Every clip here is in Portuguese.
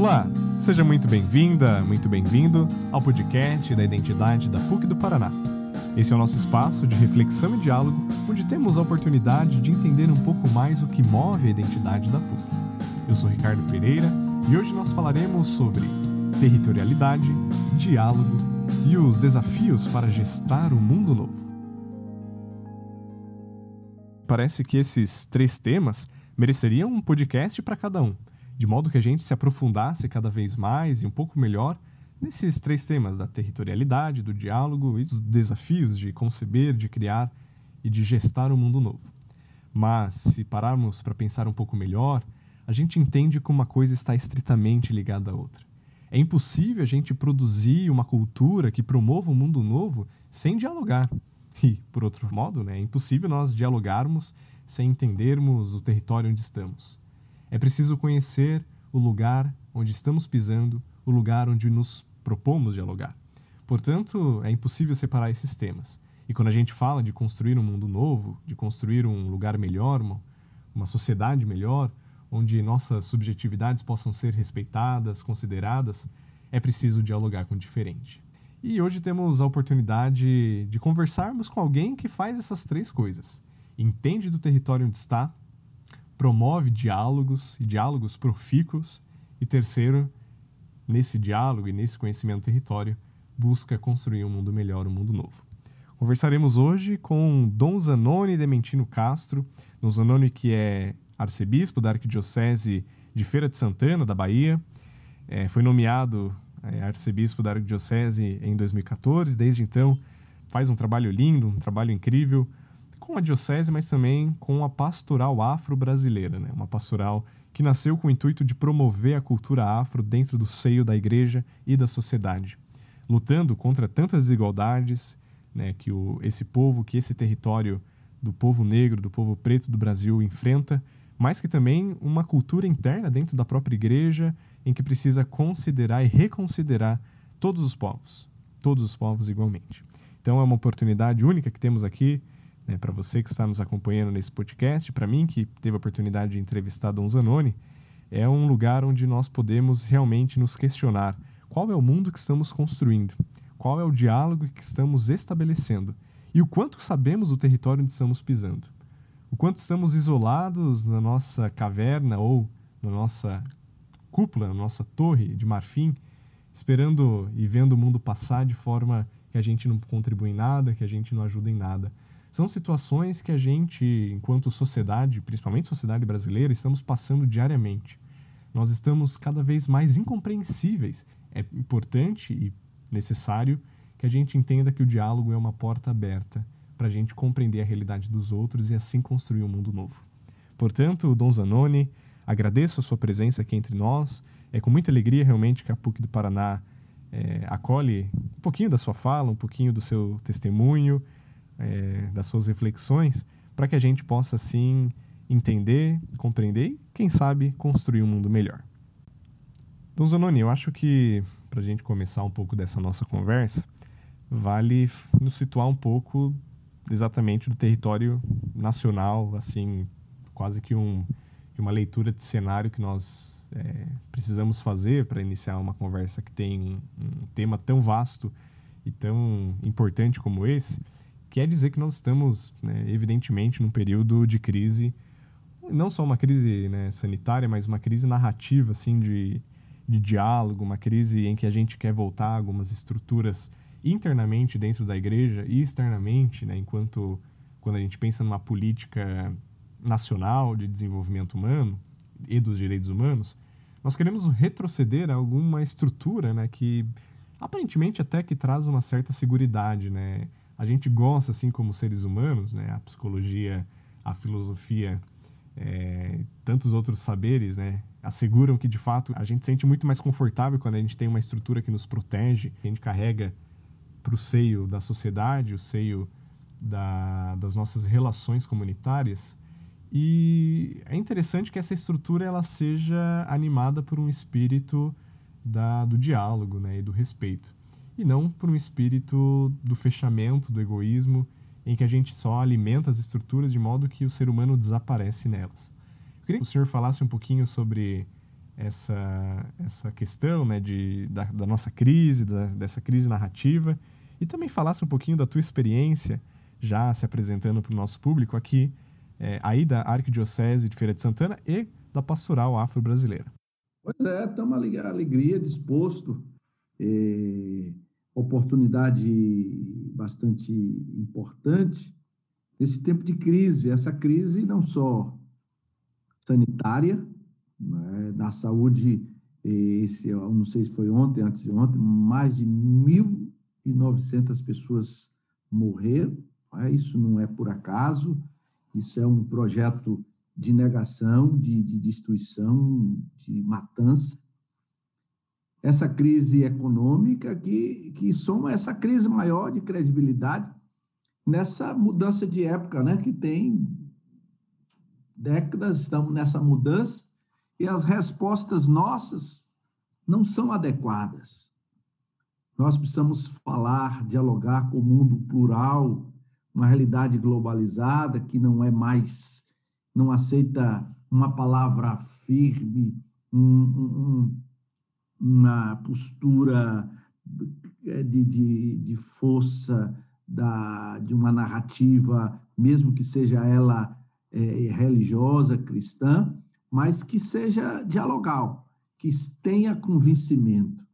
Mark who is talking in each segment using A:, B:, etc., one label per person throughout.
A: Olá, seja muito bem-vinda, muito bem-vindo ao podcast da Identidade da PUC do Paraná. Esse é o nosso espaço de reflexão e diálogo, onde temos a oportunidade de entender um pouco mais o que move a identidade da PUC. Eu sou Ricardo Pereira e hoje nós falaremos sobre territorialidade, diálogo e os desafios para gestar um mundo novo. Parece que esses três temas mereceriam um podcast para cada um de modo que a gente se aprofundasse cada vez mais e um pouco melhor nesses três temas da territorialidade, do diálogo e dos desafios de conceber, de criar e de gestar um mundo novo. Mas, se pararmos para pensar um pouco melhor, a gente entende como uma coisa está estritamente ligada à outra. É impossível a gente produzir uma cultura que promova um mundo novo sem dialogar. E, por outro modo, né, é impossível nós dialogarmos sem entendermos o território onde estamos. É preciso conhecer o lugar onde estamos pisando, o lugar onde nos propomos dialogar. Portanto, é impossível separar esses temas. E quando a gente fala de construir um mundo novo, de construir um lugar melhor, uma, sociedade melhor, onde nossas subjetividades possam ser respeitadas, consideradas, é preciso dialogar com o diferente. E hoje temos a oportunidade de conversarmos com alguém que faz essas três coisas. Entende do território onde está, promove diálogos e diálogos profícuos. E terceiro, nesse diálogo e nesse conhecimento do território, busca construir um mundo melhor, um mundo novo. Conversaremos hoje com Dom Zanoni Dementino Castro, Dom Zanoni que é arcebispo da Arquidiocese de Feira de Santana, da Bahia, é, foi nomeado é, arcebispo da Arquidiocese em 2014, desde então faz um trabalho lindo, um trabalho incrível, com a diocese, mas também com a pastoral afro-brasileira, né? uma pastoral que nasceu com o intuito de promover a cultura afro dentro do seio da igreja e da sociedade, lutando contra tantas desigualdades né, que o, esse povo, que esse território do povo negro, do povo preto do Brasil enfrenta, mas que também uma cultura interna dentro da própria igreja em que precisa considerar e reconsiderar todos os povos, todos os povos igualmente. Então é uma oportunidade única que temos aqui né, para você que está nos acompanhando nesse podcast, para mim que teve a oportunidade de entrevistar Dom Zanoni, é um lugar onde nós podemos realmente nos questionar qual é o mundo que estamos construindo, qual é o diálogo que estamos estabelecendo e o quanto sabemos do território onde estamos pisando. O quanto estamos isolados na nossa caverna ou na nossa cúpula, na nossa torre de marfim, esperando e vendo o mundo passar de forma que a gente não contribui em nada, que a gente não ajuda em nada. São situações que a gente, enquanto sociedade, principalmente sociedade brasileira, estamos passando diariamente. Nós estamos cada vez mais incompreensíveis. É importante e necessário que a gente entenda que o diálogo é uma porta aberta para a gente compreender a realidade dos outros e assim construir um mundo novo. Portanto, Dom Zanoni, agradeço a sua presença aqui entre nós. É com muita alegria realmente que a PUC do Paraná é, acolhe um pouquinho da sua fala, um pouquinho do seu testemunho é, das suas reflexões, para que a gente possa, assim, entender, compreender e, quem sabe, construir um mundo melhor. Dom Zanoni, eu acho que, para a gente começar um pouco dessa nossa conversa, vale nos situar um pouco exatamente do território nacional, assim, quase que um, uma leitura de cenário que nós é, precisamos fazer para iniciar uma conversa que tem um tema tão vasto e tão importante como esse quer dizer que nós estamos, né, evidentemente, num período de crise, não só uma crise né, sanitária, mas uma crise narrativa, assim, de, de diálogo, uma crise em que a gente quer voltar algumas estruturas internamente dentro da igreja e externamente, né, enquanto quando a gente pensa numa política nacional de desenvolvimento humano e dos direitos humanos, nós queremos retroceder a alguma estrutura, né, que aparentemente até que traz uma certa segurança, né, a gente gosta, assim como seres humanos, né? A psicologia, a filosofia, é, tantos outros saberes, né? Asseguram que, de fato, a gente se sente muito mais confortável quando a gente tem uma estrutura que nos protege, que a gente carrega para o seio da sociedade, o seio da, das nossas relações comunitárias. E é interessante que essa estrutura ela seja animada por um espírito da, do diálogo né, e do respeito e não por um espírito do fechamento, do egoísmo, em que a gente só alimenta as estruturas de modo que o ser humano desaparece nelas. Eu queria que o senhor falasse um pouquinho sobre essa, essa questão né, de, da, da nossa crise, da, dessa crise narrativa, e também falasse um pouquinho da tua experiência, já se apresentando para o nosso público aqui, é, aí da Arquidiocese de Feira de Santana e da Pastoral Afro-Brasileira.
B: Pois é, estamos alegria, disposto, é, oportunidade bastante importante nesse tempo de crise. Essa crise não só sanitária, né, da saúde, esse, não sei se foi ontem, antes de ontem, mais de 1.900 pessoas morreram. Né, isso não é por acaso, isso é um projeto de negação, de, de destruição, de matança. Essa crise econômica que, que soma essa crise maior de credibilidade nessa mudança de época, né, que tem décadas, estamos nessa mudança, e as respostas nossas não são adequadas. Nós precisamos falar, dialogar com o mundo plural, uma realidade globalizada que não é mais, não aceita uma palavra firme, um, um, uma postura de, de, de força da, de uma narrativa, mesmo que seja ela é, religiosa, cristã, mas que seja dialogal, que tenha convencimento.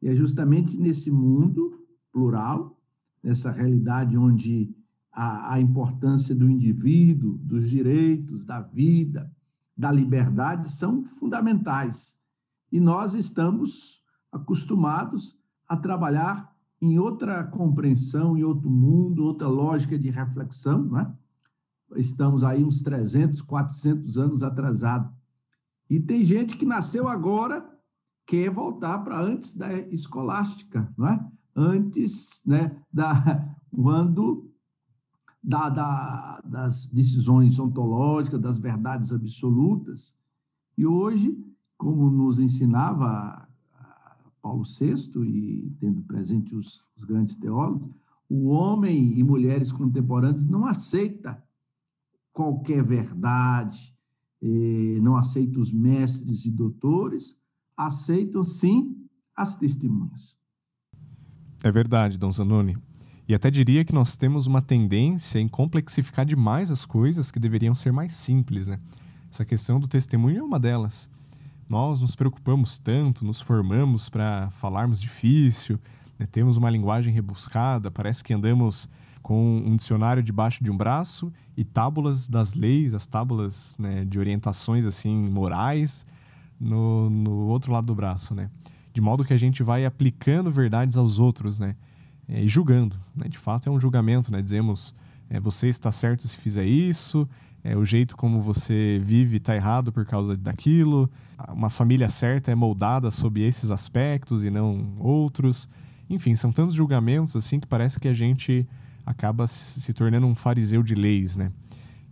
B: E é justamente nesse mundo plural, nessa realidade onde a, a importância do indivíduo, dos direitos, da vida, da liberdade são fundamentais. E nós estamos acostumados a trabalhar em outra compreensão, em outro mundo, outra lógica de reflexão, não é? Estamos aí uns 300, 400 anos atrasados. E tem gente que nasceu agora quer voltar para antes da escolástica, não é? Antes, né, da quando da, da, das decisões ontológicas, das verdades absolutas. E hoje, como nos ensinava Paulo VI e tendo presente os, os grandes teólogos, o homem e mulheres contemporâneos não aceita qualquer verdade, eh, não aceita os mestres e doutores, aceitam sim as testemunhas.
A: É verdade, Dom Zanoni. E até diria que nós temos uma tendência em complexificar demais as coisas que deveriam ser mais simples, né? Essa questão do testemunho é uma delas. Nós nos preocupamos tanto, nos formamos para falarmos difícil, né? temos uma linguagem rebuscada, parece que andamos com um dicionário debaixo de um braço e tábulas das leis, as tábulas né, de orientações assim morais no, no outro lado do braço, né? De modo que a gente vai aplicando verdades aos outros, né? É, e julgando, né? De fato é um julgamento, né? Dizemos, é, você está certo se fizer isso, é, o jeito como você vive está errado por causa daquilo, uma família certa é moldada sob esses aspectos e não outros. Enfim, são tantos julgamentos assim que parece que a gente acaba se tornando um fariseu de leis, né?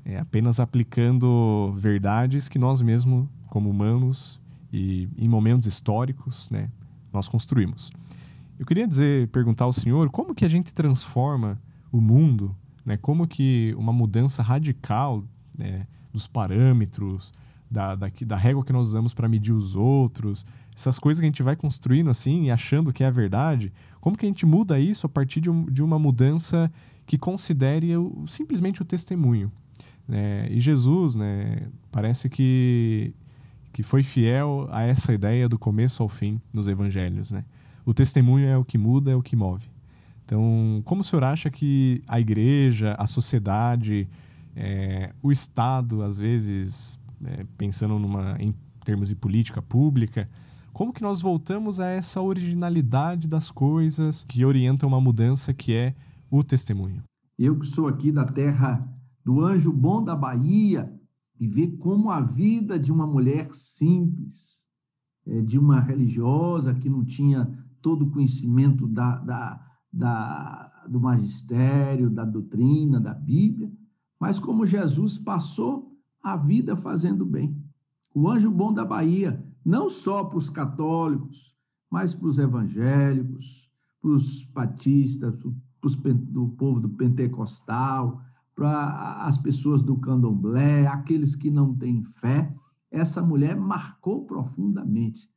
A: É, apenas aplicando verdades que nós mesmos, como humanos e em momentos históricos, né, nós construímos. Eu queria dizer, perguntar ao senhor, como que a gente transforma o mundo, né? Como que uma mudança radical né, dos parâmetros, da, da, da régua que nós usamos para medir os outros, essas coisas que a gente vai construindo assim e achando que é a verdade, como que a gente muda isso a partir de, um, de uma mudança que considere o, simplesmente o testemunho? Né? E Jesus, né, parece que, que foi fiel a essa ideia do começo ao fim nos evangelhos. Né? O testemunho é o que muda, é o que move. Então, como o senhor acha que a igreja, a sociedade, é, o Estado, às vezes, é, pensando numa, em termos de política pública, como que nós voltamos a essa originalidade das coisas que orientam uma mudança que é o testemunho?
B: Eu que sou aqui da terra do anjo bom da Bahia e ver como a vida de uma mulher simples, é, de uma religiosa que não tinha todo o conhecimento da, da, da, do magistério, da doutrina, da Bíblia, mas como Jesus passou a vida fazendo bem. O anjo bom da Bahia, não só para os católicos, mas para os evangélicos, para os batistas, para do povo do pentecostal, para as pessoas do candomblé, aqueles que não têm fé, essa mulher marcou profundamente.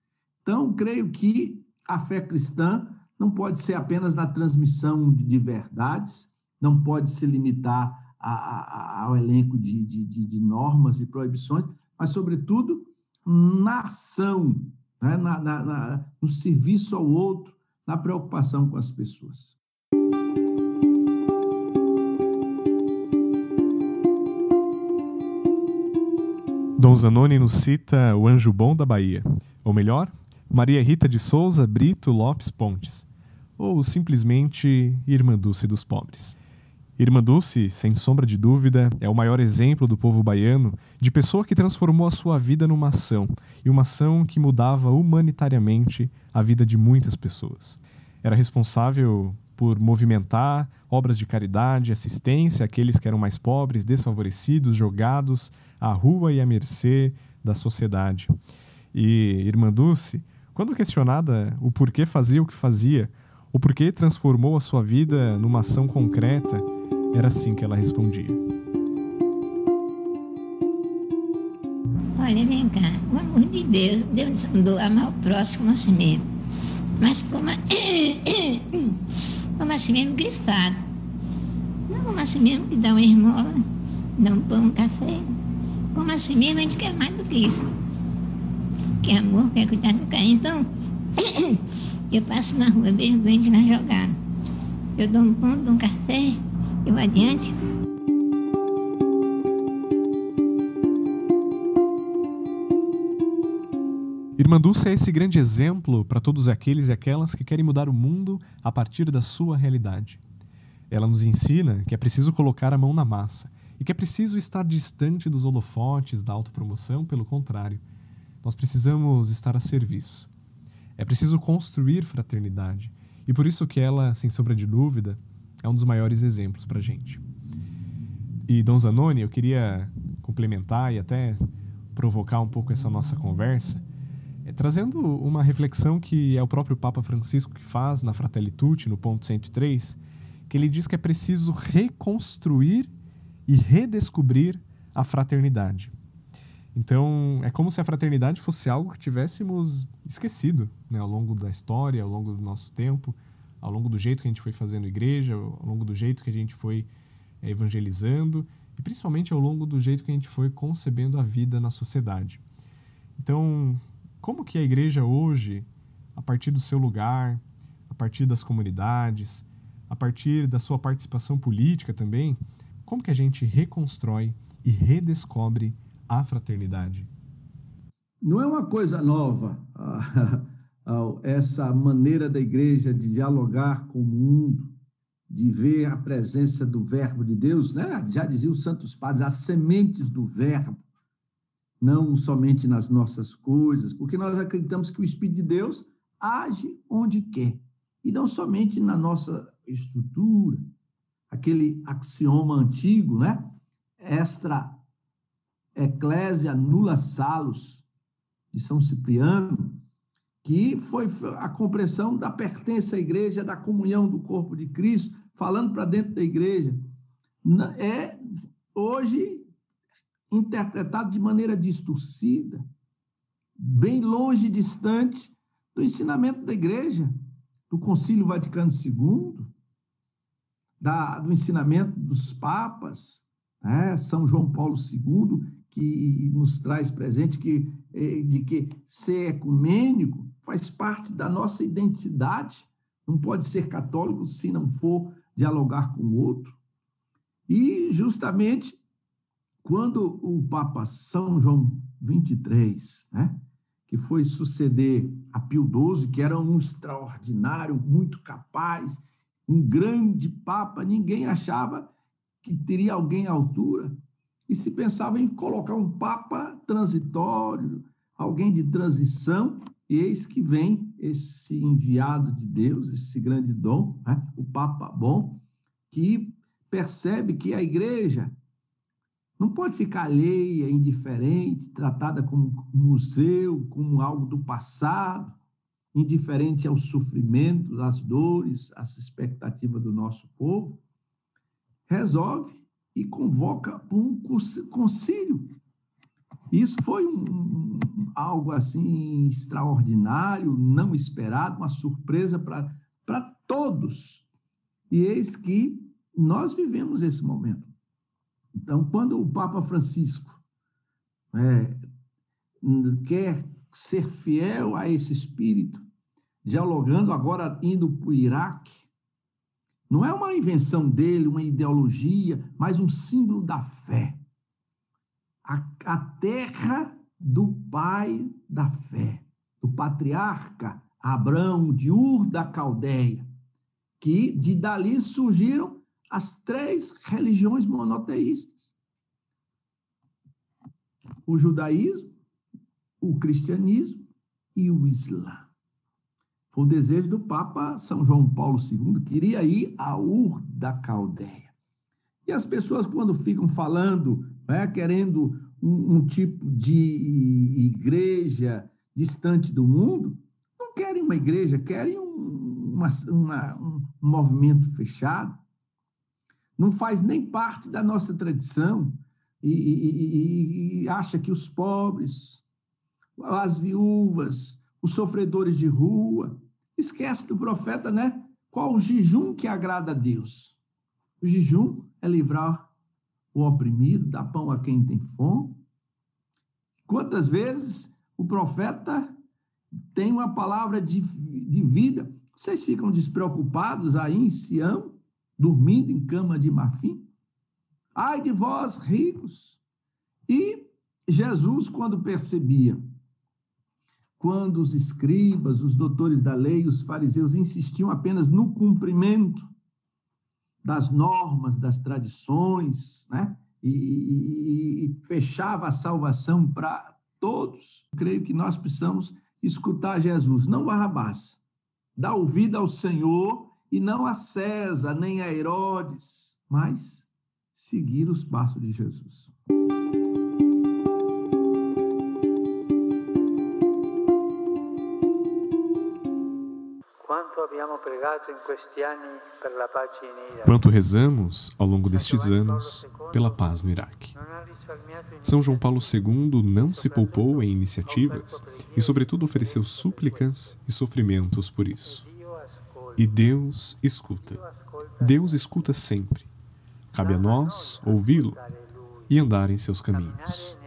B: Então, creio que a fé cristã não pode ser apenas na transmissão de verdades, não pode se limitar a, a, ao elenco de, de, de, normas e proibições, mas, sobretudo, na ação, né? na, na, na, no serviço ao outro, na preocupação com as pessoas.
A: Dom Zanoni nos cita o anjo bom da Bahia, ou melhor, Maria Rita de Souza Brito Lopes Pontes, ou simplesmente Irmã Dulce dos Pobres. Irmã Dulce, sem sombra de dúvida, é o maior exemplo do povo baiano de pessoa que transformou a sua vida numa ação, e uma ação que mudava humanitariamente a vida de muitas pessoas. Era responsável por movimentar obras de caridade, assistência àqueles que eram mais pobres, desfavorecidos, jogados à rua e à mercê da sociedade. E Irmã Dulce, quando questionada o porquê fazia o que fazia, o porquê transformou a sua vida numa ação concreta, era assim que ela respondia.
C: Olha, vem cá, o amor de Deus, Deus mandou amar o próximo assim mesmo. Mas como, como assim mesmo grifado. Não como assim mesmo que dá uma esmola, dá um pão, um café. Como assim mesmo a gente quer mais do que isso. Quer amor, quer cuidar do carro. Então, eu passo na rua, vejo doente lá jogado. Eu dou um pão, dou um café, eu adiante.
A: Irmã Dulce é esse grande exemplo para todos aqueles e aquelas que querem mudar o mundo a partir da sua realidade. Ela nos ensina que é preciso colocar a mão na massa e que é preciso estar distante dos holofotes da autopromoção, pelo contrário, nós precisamos estar a serviço. É preciso construir fraternidade e por isso que ela, sem sombra de dúvida, é um dos maiores exemplos para gente. E Dom Zanoni, eu queria complementar e até provocar um pouco essa nossa conversa, é, trazendo uma reflexão que é o próprio Papa Francisco que faz na Fratelli Tutti, no ponto 103, que ele diz que é preciso reconstruir e redescobrir a fraternidade. Então, é como se a fraternidade fosse algo que tivéssemos esquecido né, ao longo da história, ao longo do nosso tempo, ao longo do jeito que a gente foi fazendo igreja, ao longo do jeito que a gente foi é, evangelizando e principalmente ao longo do jeito que a gente foi concebendo a vida na sociedade. Então, como que a igreja hoje, a partir do seu lugar, a partir das comunidades, a partir da sua participação política também, como que a gente reconstrói e redescobre a fraternidade?
B: Não é uma coisa nova essa maneira da igreja de dialogar com o mundo, de ver a presença do Verbo de Deus, né? Já diziam os santos padres, as sementes do Verbo, não somente nas nossas coisas, porque nós acreditamos que o Espírito de Deus age onde quer, e não somente na nossa estrutura, aquele axioma antigo, né? Extra ecclesia nulla salus, de São Cipriano, que foi a compreensão da pertença à igreja, da comunhão do corpo de Cristo, falando para dentro da igreja. É hoje interpretado de maneira distorcida, bem longe, distante do ensinamento da igreja, do Concílio Vaticano II, da, do ensinamento dos papas, né? São João Paulo II, que nos traz presente que, eh, de que ser ecumênico faz parte da nossa identidade, não pode ser católico se não for dialogar com o outro. E, justamente, quando o Papa São João XXIII, né, que foi suceder a Pio XII, que era um extraordinário, muito capaz, um grande papa, ninguém achava que teria alguém à altura. E se pensava em colocar um papa transitório, alguém de transição, e eis que vem esse enviado de Deus, esse grande dom, né? o Papa Bom, que percebe que a igreja não pode ficar alheia, indiferente, tratada como museu, como algo do passado, indiferente aos sofrimentos, às dores, às expectativas do nosso povo, resolve e convoca um concílio Isso foi um, algo assim extraordinário, não esperado, uma surpresa para todos. E eis que nós vivemos esse momento. Então, quando o Papa Francisco é, quer ser fiel a esse espírito, dialogando agora indo para o Iraque, não é uma invenção dele, uma ideologia, mas um símbolo da fé. A, a terra do pai da fé, do patriarca Abraão de Ur da Caldeia, que de dali surgiram as três religiões monoteístas: o judaísmo, o cristianismo e o islã. Foi o desejo do Papa São João Paulo II, queria ir a Ur da Caldeia. E as pessoas, quando ficam falando, né, querendo um, um tipo de igreja distante do mundo, não querem uma igreja, querem um, uma, uma, um movimento fechado. Não faz nem parte da nossa tradição e, e, e acha que os pobres, as viúvas, os sofredores de rua, esquece do profeta, né? Qual o jejum que agrada a Deus? O jejum é livrar o oprimido, dá pão a quem tem fome. Quantas vezes o profeta tem uma palavra de, de vida? Vocês ficam despreocupados aí em Sião, dormindo em cama de marfim? Ai de vós, ricos! E Jesus, quando percebia, quando os escribas, os doutores da lei, os fariseus insistiam apenas no cumprimento das normas, das tradições, né? E, e, e fechava a salvação para todos. Creio que nós precisamos escutar Jesus, não Barrabás. Dar ouvido ao Senhor e não a César, nem a Herodes, mas seguir os passos de Jesus.
A: Quanto rezamos ao longo destes anos pela paz no Iraque. São João Paulo II não se poupou em iniciativas e, sobretudo, ofereceu súplicas e sofrimentos por isso. E Deus escuta. Deus escuta sempre. Cabe a nós ouvi-lo e andar em seus caminhos.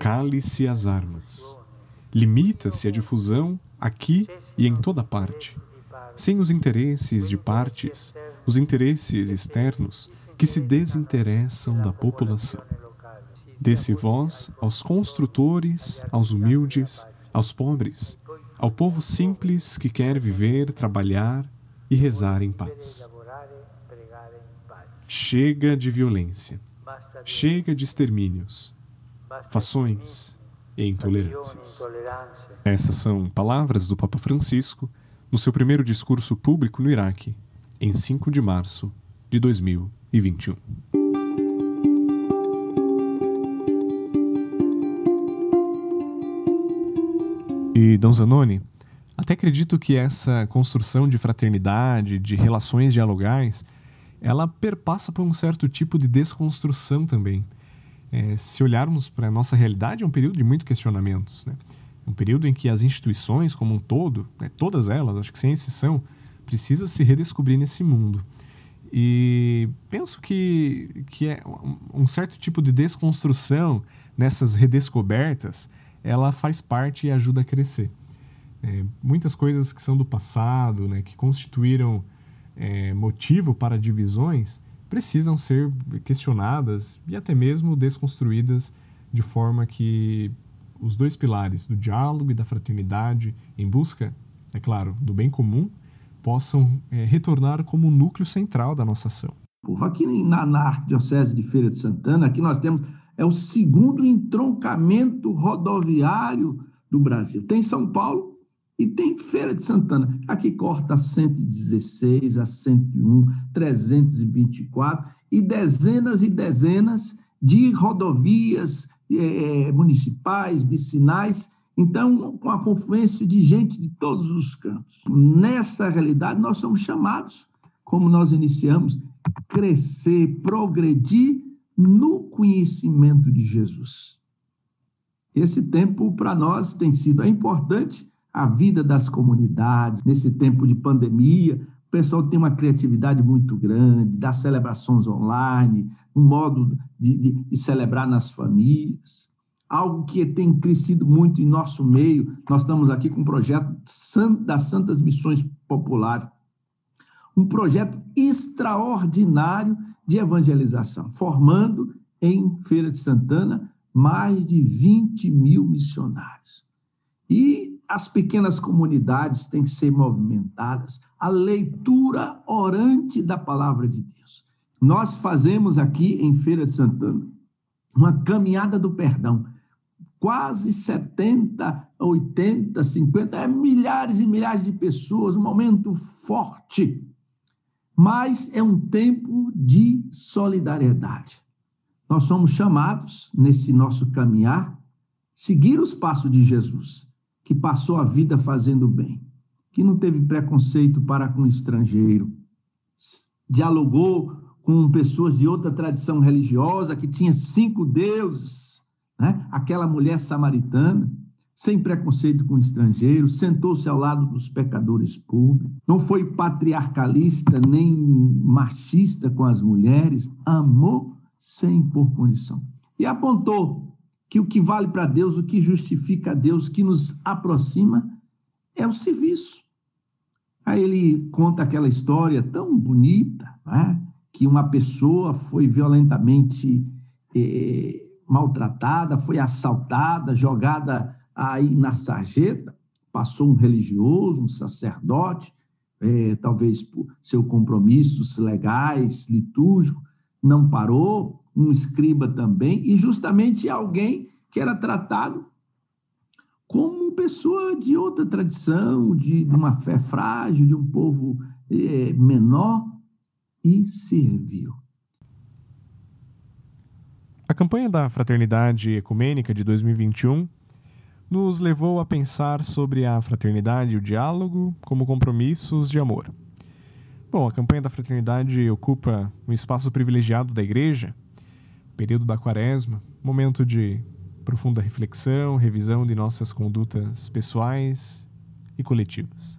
A: Cale-se as armas. Limita-se a difusão aqui e em toda parte, sem os interesses de partes, os interesses externos que se desinteressam da população. Desse voz aos construtores, aos humildes, aos pobres, ao povo simples que quer viver, trabalhar e rezar em paz. Chega de violência, chega de extermínios, fações, e intolerâncias. Essas são palavras do Papa Francisco no seu primeiro discurso público no Iraque, em 5 de março de 2021. E, Dom Zanoni, até acredito que essa construção de fraternidade, de relações dialogais, ela perpassa por um certo tipo de desconstrução também é, se olharmos para a nossa realidade, é um período de muito questionamentos. Né? É um período em que as instituições como um todo, né, todas elas, acho que sem exceção, precisam se redescobrir nesse mundo. E penso que, que é um certo tipo de desconstrução nessas redescobertas, ela faz parte e ajuda a crescer. É, muitas coisas que são do passado, né, que constituíram é, motivo para divisões, precisam ser questionadas e até mesmo desconstruídas de forma que os dois pilares do diálogo e da fraternidade, em busca, é claro, do bem comum, possam é, retornar como núcleo central da nossa ação.
B: Aqui na, na Arquidiocese de Feira de Santana, aqui nós temos é o segundo entroncamento rodoviário do Brasil. Tem São Paulo, e tem Feira de Santana. Aqui corta a 116, a 101, 324 e dezenas e dezenas de rodovias é, municipais, vicinais. Então, com a confluência de gente de todos os campos. Nessa realidade, nós somos chamados, como nós iniciamos, crescer, progredir no conhecimento de Jesus. Esse tempo para nós tem sido importante a vida das comunidades nesse tempo de pandemia. O pessoal tem uma criatividade muito grande, das celebrações online, um modo de, de, de celebrar nas famílias algo que tem crescido muito em nosso meio. Nós estamos aqui com um projeto das Santas Missões Populares, um projeto extraordinário de evangelização, formando em Feira de Santana mais de 20 mil missionários. E as pequenas comunidades têm que ser movimentadas, a leitura orante da palavra de Deus. Nós fazemos aqui em Feira de Santana uma caminhada do perdão quase 70, 80, 50, é milhares e milhares de pessoas, um momento forte. Mas é um tempo de solidariedade. Nós somos chamados, nesse nosso caminhar, seguir os passos de Jesus, que passou a vida fazendo bem, que não teve preconceito para com estrangeiro, dialogou com pessoas de outra tradição religiosa, que tinha cinco deuses, né? Aquela mulher samaritana, sem preconceito com estrangeiros, sentou-se ao lado dos pecadores públicos, não foi patriarcalista nem machista com as mulheres, amou sem impor condição. E apontou que o que vale para Deus, o que justifica a Deus, que nos aproxima, é o serviço. Aí ele conta aquela história tão bonita, né? que uma pessoa foi violentamente eh, maltratada, foi assaltada, jogada aí na sarjeta, passou um religioso, um sacerdote, é, talvez por seus compromissos legais, litúrgicos, não parou, um escriba também, e justamente alguém que era tratado como pessoa de outra tradição, de, de uma fé frágil, de um povo é, menor, e serviu.
A: A campanha da Fraternidade Ecumênica de 2021 nos levou a pensar sobre a fraternidade e o diálogo como compromissos de amor. Bom, a campanha da fraternidade ocupa um espaço privilegiado da igreja, período da quaresma, momento de profunda reflexão, revisão de nossas condutas pessoais e coletivas.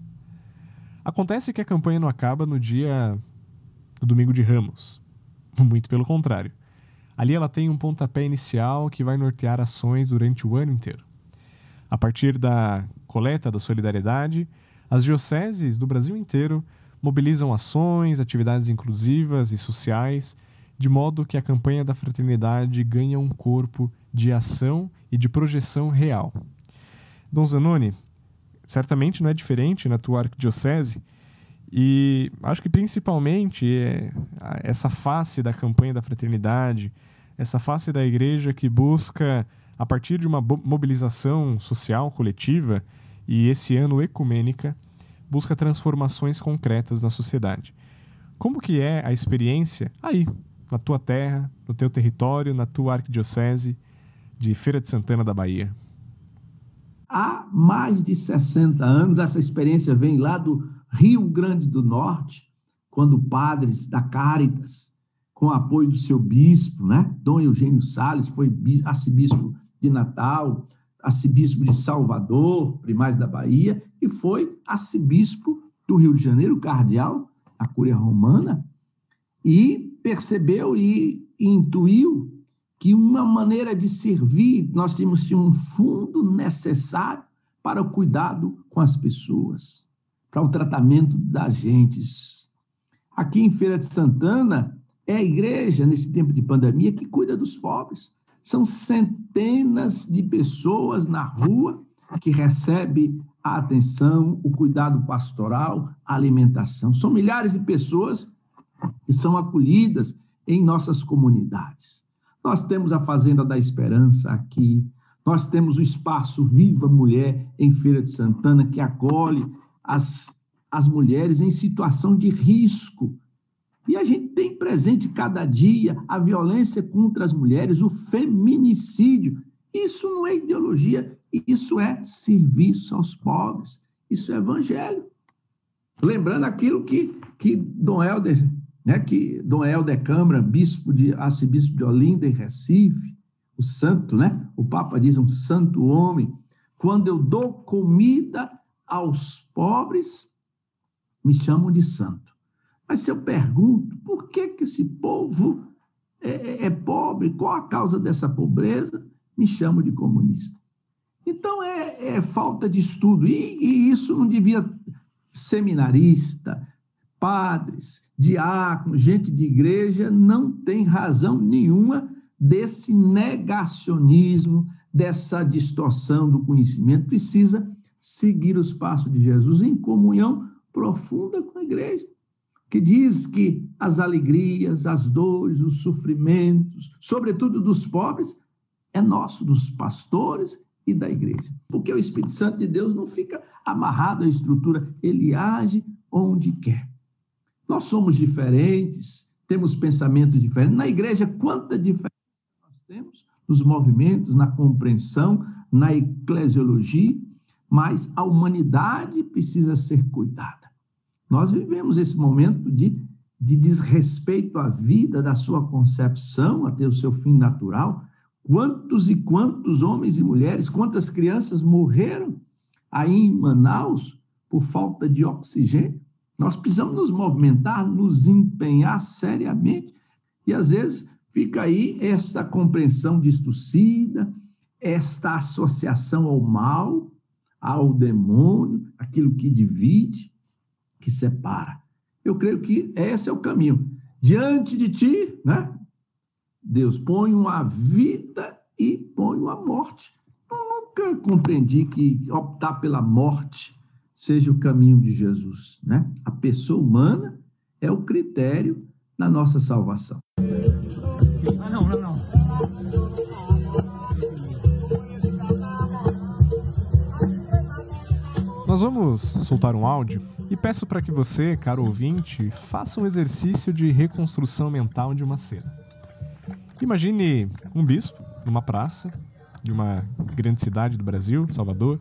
A: Acontece que a campanha não acaba no dia do domingo de Ramos, muito pelo contrário. Ali ela tem um pontapé inicial que vai nortear ações durante o ano inteiro. A partir da coleta da solidariedade, as dioceses do Brasil inteiro mobilizam ações, atividades inclusivas e sociais, de modo que a campanha da fraternidade ganha um corpo de ação e de projeção real. Dom Zanoni, certamente não é diferente na tua arquidiocese, e acho que principalmente é essa face da campanha da fraternidade, essa face da igreja que busca, a partir de uma mobilização social coletiva e esse ano ecumênica, busca transformações concretas na sociedade. Como que é a experiência aí, na tua terra, no teu território, na tua arquidiocese de Feira de Santana da Bahia?
B: Há mais de 60 anos, essa experiência vem lá do Rio Grande do Norte, quando padres da Caritas, com apoio do seu bispo, né? Dom Eugênio Sales foi arcebispo de Natal, arcebispo de Salvador, primaz da Bahia, e foi arcebispo do Rio de Janeiro, cardeal, a Cúria Romana, e percebeu e, intuiu que uma maneira de servir, nós tínhamos um fundo necessário para o cuidado com as pessoas para o tratamento das gentes. Aqui em Feira de Santana, é a igreja, nesse tempo de pandemia, que cuida dos pobres. São centenas de pessoas na rua que recebem a atenção, o cuidado pastoral, a alimentação. São milhares de pessoas que são acolhidas em nossas comunidades. Nós temos a Fazenda da Esperança aqui, nós temos o espaço Viva Mulher em Feira de Santana, que acolhe as, as mulheres em situação de risco. E a gente tem presente cada dia a violência contra as mulheres, o feminicídio. Isso não é ideologia, isso é serviço aos pobres, isso é evangelho. Lembrando aquilo que, que Dom Helder né, que Dom Helder Câmara, bispo de arcebispo de Olinda e Recife, o santo, né? O Papa diz um santo homem. Quando eu dou comida aos pobres, me chamam de santo. Mas se eu pergunto por que, que esse povo é, é, é pobre, qual a causa dessa pobreza, me chamam de comunista. Então é, é falta de estudo. E, e isso não devia seminarista, padres, diáconos, gente de igreja, não tem razão nenhuma desse negacionismo, dessa distorção do conhecimento. Precisa seguir os passos de Jesus em comunhão profunda com a igreja, que diz que as alegrias, as dores, os sofrimentos, sobretudo dos pobres, é nosso, dos pastores e da igreja. Porque o Espírito Santo de Deus não fica amarrado à estrutura, ele age onde quer. Nós somos diferentes, temos pensamentos diferentes. Na igreja, quanta diferença nós temos nos movimentos, na compreensão, na eclesiologia, mas a humanidade precisa ser cuidada. Nós vivemos esse momento de, de desrespeito à vida, da sua concepção, até o seu fim natural. Quantos e quantos homens e mulheres, quantas crianças morreram aí em Manaus por falta de oxigênio? Nós precisamos nos movimentar, nos empenhar seriamente. E às vezes fica aí esta compreensão distorcida, esta associação ao mal, ao demônio, aquilo que divide, que separa. Eu creio que esse é o caminho. Diante de ti, né? Deus põe uma vida e põe uma morte. Eu nunca compreendi que optar pela morte seja o caminho de Jesus, né? A pessoa humana é o critério da nossa salvação. Ah, não, não, não.
A: Nós vamos soltar um áudio e peço para que você, caro ouvinte, faça um exercício de reconstrução mental de uma cena. Imagine um bispo numa praça de uma grande cidade do Brasil, Salvador,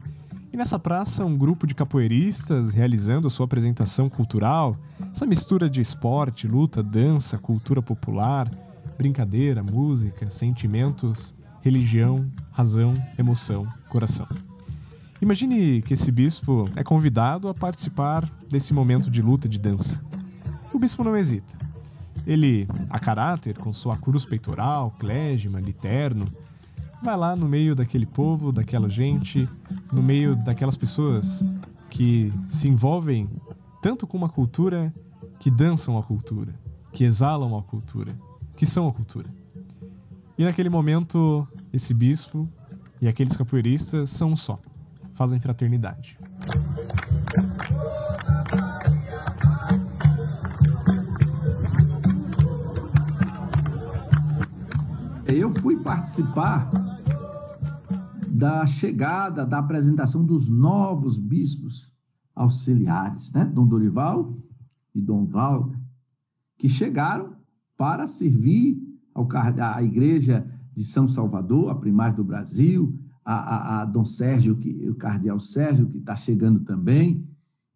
A: e nessa praça, um grupo de capoeiristas realizando a sua apresentação cultural, essa mistura de esporte, luta, dança, cultura popular, brincadeira, música, sentimentos, religião, razão, emoção, coração. Imagine que esse bispo é convidado a participar desse momento de luta de dança. O bispo não hesita. Ele, a caráter, com sua cruz peitoral, clésima, literno, vai lá no meio daquele povo, daquela gente, no meio daquelas pessoas que se envolvem tanto com uma cultura, que dançam a cultura, que exalam a cultura, que são a cultura. E naquele momento, esse bispo e aqueles capoeiristas são um só, fazem fraternidade.
B: Eu fui participar da chegada, da apresentação dos novos bispos auxiliares, né? Dom Dorival e Dom Walter, que chegaram para servir ao, à Igreja de São Salvador, a primária do Brasil, a, a, a Dom Sérgio, que, o cardeal Sérgio, que está chegando também.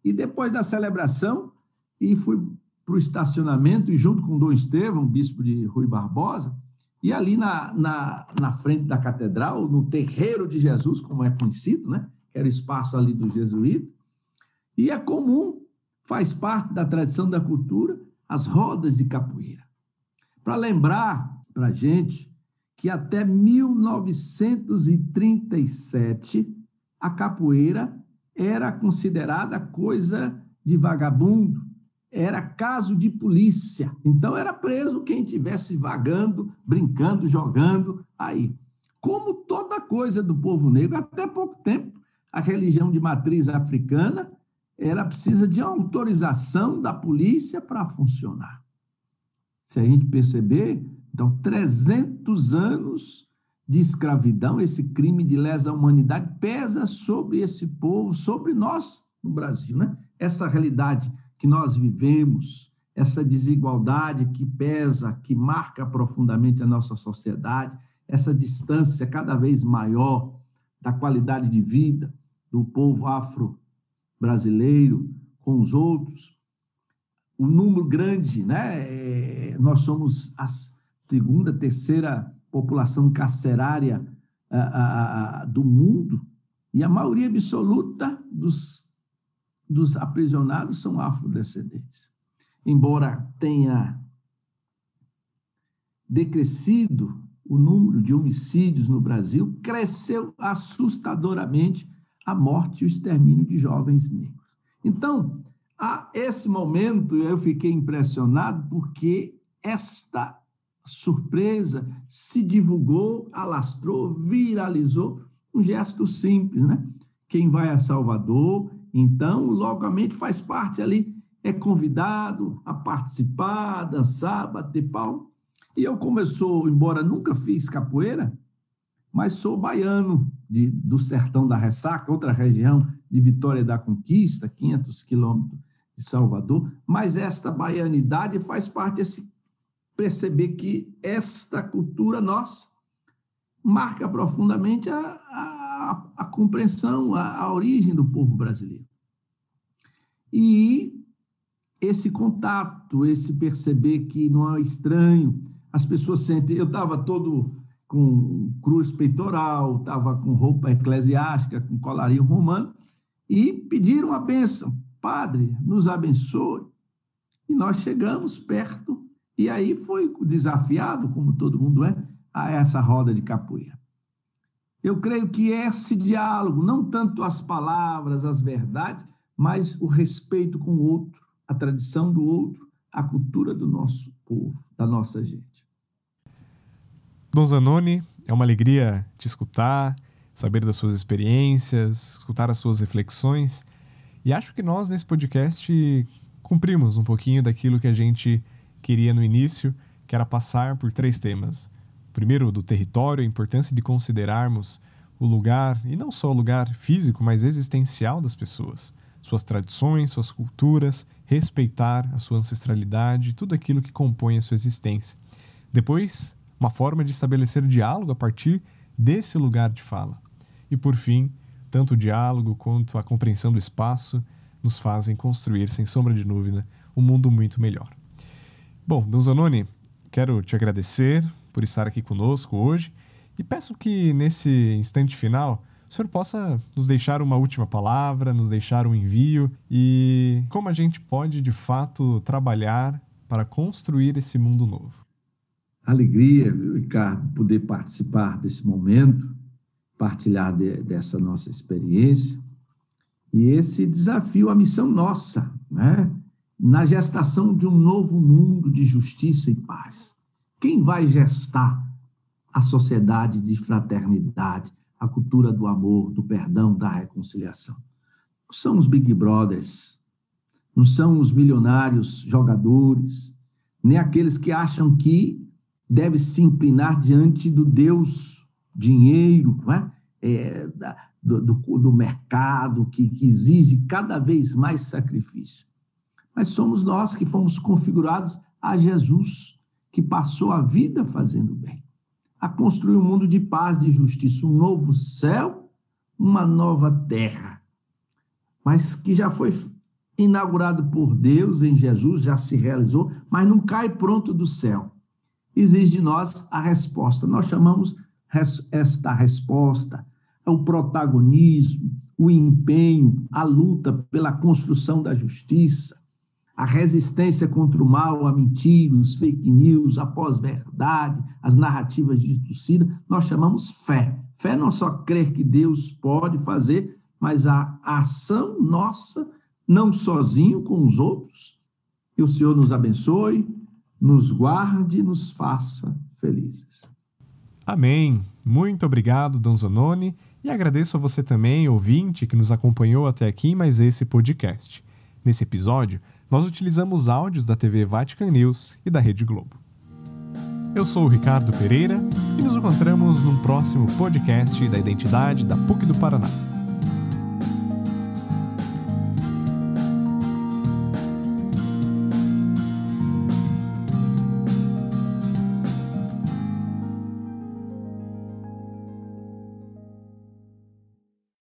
B: E depois da celebração, e fui para o estacionamento, e junto com Dom Estevão, bispo de Rui Barbosa, e ali na, na, na frente da catedral, no terreiro de Jesus, como é conhecido, né? que era o espaço ali do jesuíta, e é comum, faz parte da tradição da cultura, as rodas de capoeira. Para lembrar para a gente que até 1937 a capoeira era considerada coisa de vagabundo, era caso de polícia. Então era preso quem tivesse vagando, brincando, jogando aí. Como toda coisa do povo negro, até pouco tempo, a religião de matriz africana era precisa de autorização da polícia para funcionar. Se a gente perceber, então 300 anos de escravidão, esse crime de lesa humanidade pesa sobre esse povo, sobre nós no Brasil, né? Essa realidade que nós vivemos, essa desigualdade que pesa, que marca profundamente a nossa sociedade, essa distância cada vez maior da qualidade de vida do povo afro-brasileiro com os outros, o número grande, né? É, nós somos a segunda, terceira população carcerária do mundo e a maioria absoluta dos, dos aprisionados são afrodescendentes. Embora tenha decrescido o número de homicídios no Brasil, cresceu assustadoramente a morte e o extermínio de jovens negros. Então, a esse momento eu fiquei impressionado porque esta surpresa se divulgou, alastrou, viralizou, um gesto simples, né? Quem vai a Salvador, então, logamente faz parte ali, é convidado a participar, dançar, bater pau. E eu, como eu sou, embora nunca fiz capoeira, mas sou baiano de, do sertão da Ressaca, outra região de Vitória da Conquista, 500 quilômetros de Salvador, mas esta baianidade faz parte desse perceber que esta cultura nossa marca profundamente a, a, a compreensão, a, a origem do povo brasileiro. E esse contato, esse perceber que não é estranho, as pessoas sentem. Eu estava todo com cruz peitoral, estava com roupa eclesiástica, com colarinho romano, e pediram a bênção. Padre, nos abençoe. E nós chegamos perto, e aí foi desafiado, como todo mundo é, a essa roda de capoeira. Eu creio que esse diálogo, não tanto as palavras, as verdades, mas o respeito com o outro, a tradição do outro, a cultura do nosso povo, da nossa gente.
A: Dom Zanoni, é uma alegria te escutar, saber das suas experiências, escutar as suas reflexões. E acho que nós, nesse podcast, cumprimos um pouquinho daquilo que a gente queria no início, que era passar por três temas. Primeiro, do território, a importância de considerarmos o lugar, e não só o lugar físico, mas existencial das pessoas, suas tradições, suas culturas, respeitar a sua ancestralidade, tudo aquilo que compõe a sua existência. Depois, uma forma de estabelecer diálogo a partir desse lugar de fala. E por fim, tanto o diálogo quanto a compreensão do espaço nos fazem construir, sem sombra de dúvida, um mundo muito melhor. Bom, Dom Zanoni, quero te agradecer por estar aqui conosco hoje e peço que nesse instante final o senhor possa nos deixar uma última palavra, nos deixar um envio e como a gente pode de fato trabalhar para construir esse mundo novo
B: alegria, Ricardo, poder participar desse momento, partilhar de, dessa nossa experiência. E esse desafio, a missão nossa, né? na gestação de um novo mundo de justiça e paz. Quem vai gestar a sociedade de fraternidade, a cultura do amor, do perdão, da reconciliação? Não são os Big Brothers, não são os milionários jogadores, nem aqueles que acham que deve se inclinar diante do Deus dinheiro, não é? É, da, do, do, do, mercado, que, que exige cada vez mais sacrifício. Mas somos nós que fomos configurados a Jesus, que passou a vida fazendo bem, a construir um mundo de paz e justiça, um novo céu, uma nova terra, mas que já foi inaugurado por Deus em Jesus, já se realizou, mas não cai pronto do céu. Exige de nós a resposta. Nós chamamos esta resposta. O protagonismo, o empenho, a luta pela construção da justiça, a resistência contra o mal, a mentira, os fake news, a pós-verdade, as narrativas distorcidas, nós chamamos fé. Fé não é só crer que Deus pode fazer, mas a ação nossa, não sozinho com os outros. Que o Senhor nos abençoe, nos guarde e nos faça felizes.
A: Amém. Muito obrigado, Dom Zanoni, e agradeço a você também, ouvinte, que nos acompanhou até aqui em mais esse podcast. Nesse episódio, nós utilizamos áudios da TV Vatican News e da Rede Globo. Eu sou o Ricardo Pereira e nos encontramos num próximo podcast da Identidade da PUC do Paraná.